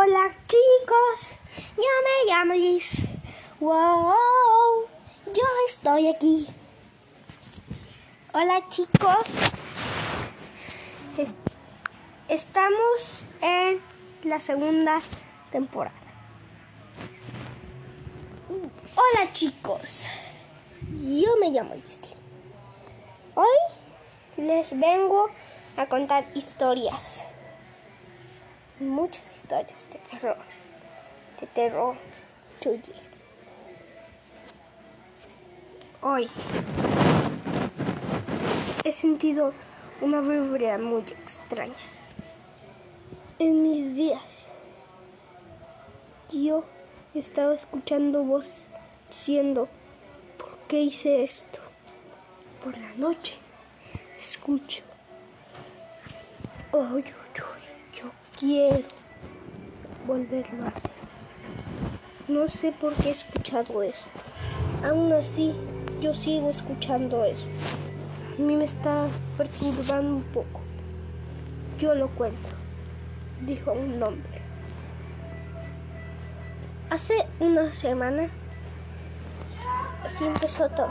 Hola chicos, yo me llamo Liz. Wow, yo estoy aquí. Hola chicos, estamos en la segunda temporada. Hola chicos, yo me llamo Liz. Hoy les vengo a contar historias muchas historias de terror, de terror tuyo. Hoy he sentido una vibra muy extraña. En mis días, yo estaba escuchando voz diciendo, ¿por qué hice esto? Por la noche escucho. Oh, yo quiero volverlo a hacer. No sé por qué he escuchado eso. Aún así, yo sigo escuchando eso. A mí me está perturbando un poco. Yo lo cuento, dijo un hombre. Hace una semana, así empezó todo.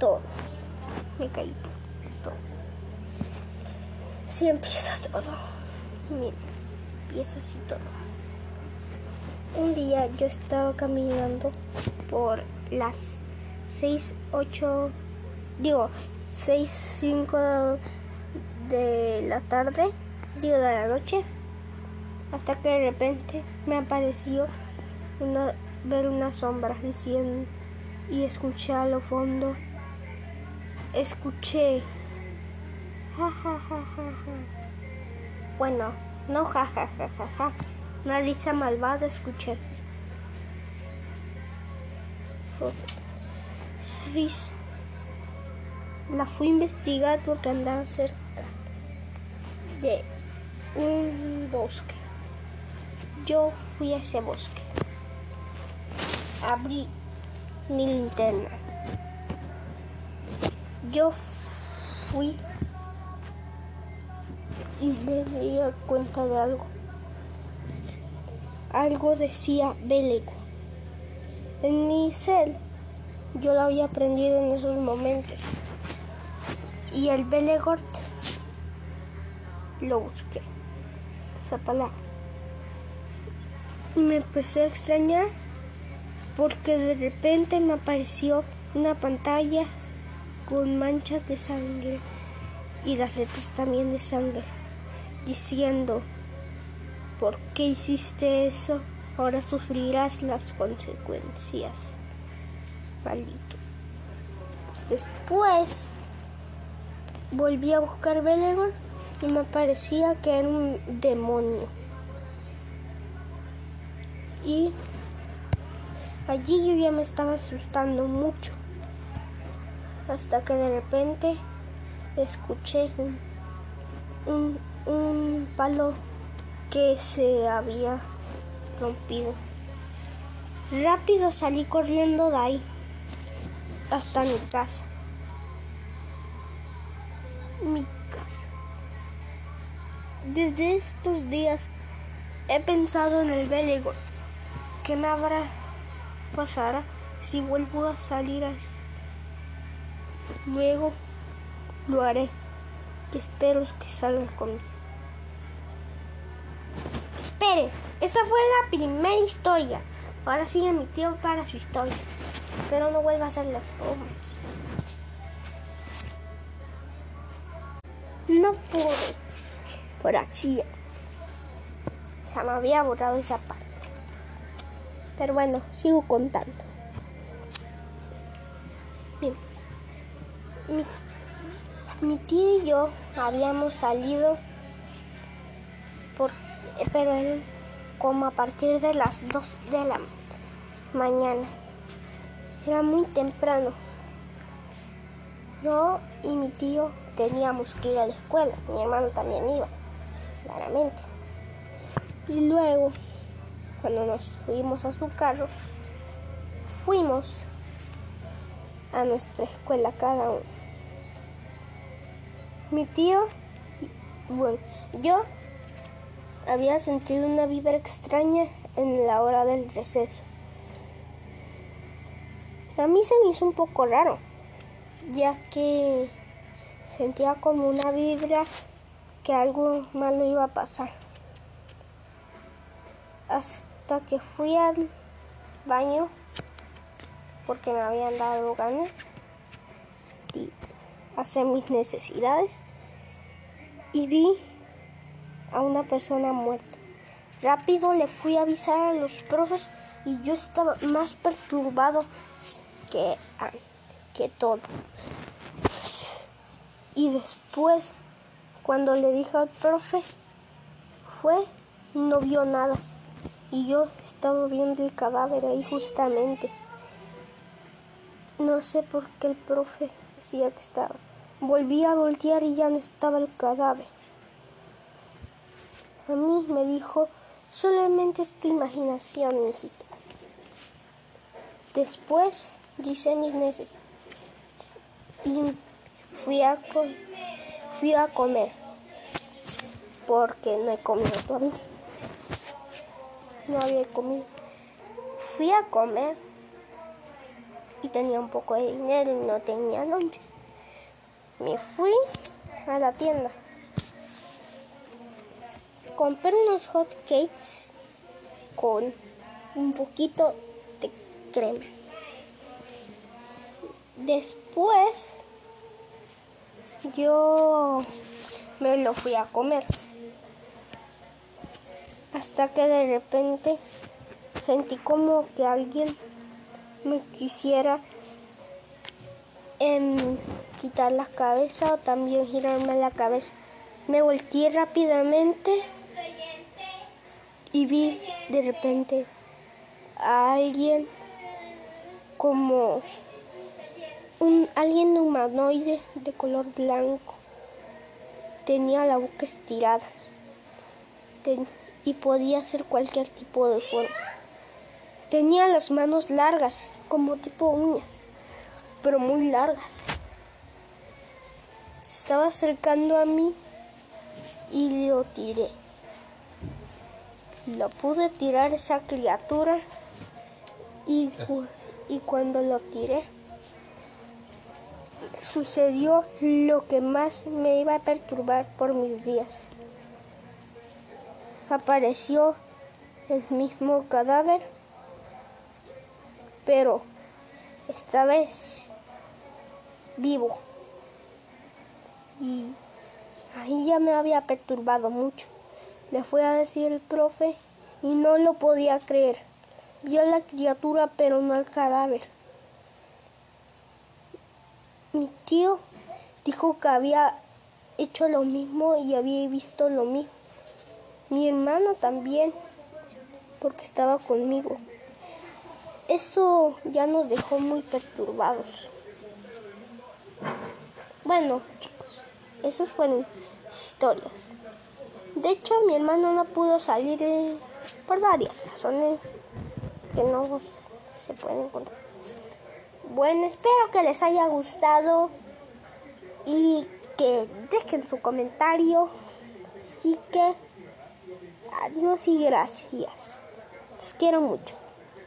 Todo. Me caí todo. Si empieza todo. Mira, empieza así todo. Un día yo estaba caminando por las 6, 8, digo, 6, 5 de la tarde, digo de la noche, hasta que de repente me apareció una, ver una sombra diciendo y escuché a lo fondo, escuché Ja, ja, ja, Bueno, no ja, ja, ja, ja, ja. Una risa malvada escuché. Risa la fui a investigar porque andaba cerca de un bosque. Yo fui a ese bosque. Abrí mi linterna. Yo fui y me di cuenta de algo. Algo decía Belego. En mi cel yo lo había aprendido en esos momentos. Y el Belegort lo busqué. Esa palabra. Me empecé a extrañar porque de repente me apareció una pantalla con manchas de sangre y las letras también de sangre diciendo, ¿por qué hiciste eso? Ahora sufrirás las consecuencias. Maldito. Después volví a buscar Belegor y me parecía que era un demonio. Y allí yo ya me estaba asustando mucho. Hasta que de repente escuché un un palo que se había rompido. Rápido salí corriendo de ahí hasta mi casa. Mi casa. Desde estos días he pensado en el Belegor. ¿Qué me habrá pasado si vuelvo a salir a Luego lo haré. Espero que salga conmigo. Esa fue la primera historia. Ahora sigue mi tío para su historia. Espero no vuelva a hacer los ojos. No pude. Por accidente. Se me había borrado esa parte. Pero bueno, sigo contando. Bien. Mi, mi tío y yo habíamos salido pero él como a partir de las 2 de la mañana. Era muy temprano. Yo y mi tío teníamos que ir a la escuela, mi hermano también iba, claramente. Y luego, cuando nos fuimos a su carro, fuimos a nuestra escuela cada uno. Mi tío, bueno, yo había sentido una vibra extraña en la hora del receso. A mí se me hizo un poco raro, ya que sentía como una vibra que algo malo iba a pasar. Hasta que fui al baño, porque me habían dado ganas de hacer mis necesidades, y vi a una persona muerta. Rápido le fui a avisar a los profes y yo estaba más perturbado que, que todo. Y después, cuando le dije al profe, fue no vio nada. Y yo estaba viendo el cadáver ahí justamente. No sé por qué el profe decía que estaba. Volví a voltear y ya no estaba el cadáver. A mí me dijo, solamente es tu imaginación, mijito. Después dice mis meses y fui a, fui a comer porque no he comido todavía. No había comido. Fui a comer y tenía un poco de dinero y no tenía lonche. Me fui a la tienda compré unos hot cakes con un poquito de crema. Después yo me lo fui a comer. Hasta que de repente sentí como que alguien me quisiera em, quitar la cabeza o también girarme la cabeza. Me volteé rápidamente y vi de repente a alguien como un alguien humanoide de color blanco. Tenía la boca estirada y podía hacer cualquier tipo de forma. Tenía las manos largas, como tipo uñas, pero muy largas. Estaba acercando a mí y lo tiré. Lo pude tirar esa criatura y, y cuando lo tiré sucedió lo que más me iba a perturbar por mis días. Apareció el mismo cadáver, pero esta vez vivo. Y ahí ya me había perturbado mucho. Le fue a decir el profe y no lo podía creer. Vio a la criatura pero no al cadáver. Mi tío dijo que había hecho lo mismo y había visto lo mismo. Mi hermano también, porque estaba conmigo. Eso ya nos dejó muy perturbados. Bueno, chicos, esas fueron historias. De hecho, mi hermano no pudo salir eh, por varias razones que no se pueden encontrar. Bueno, espero que les haya gustado y que dejen su comentario. Así que adiós y gracias. Los quiero mucho.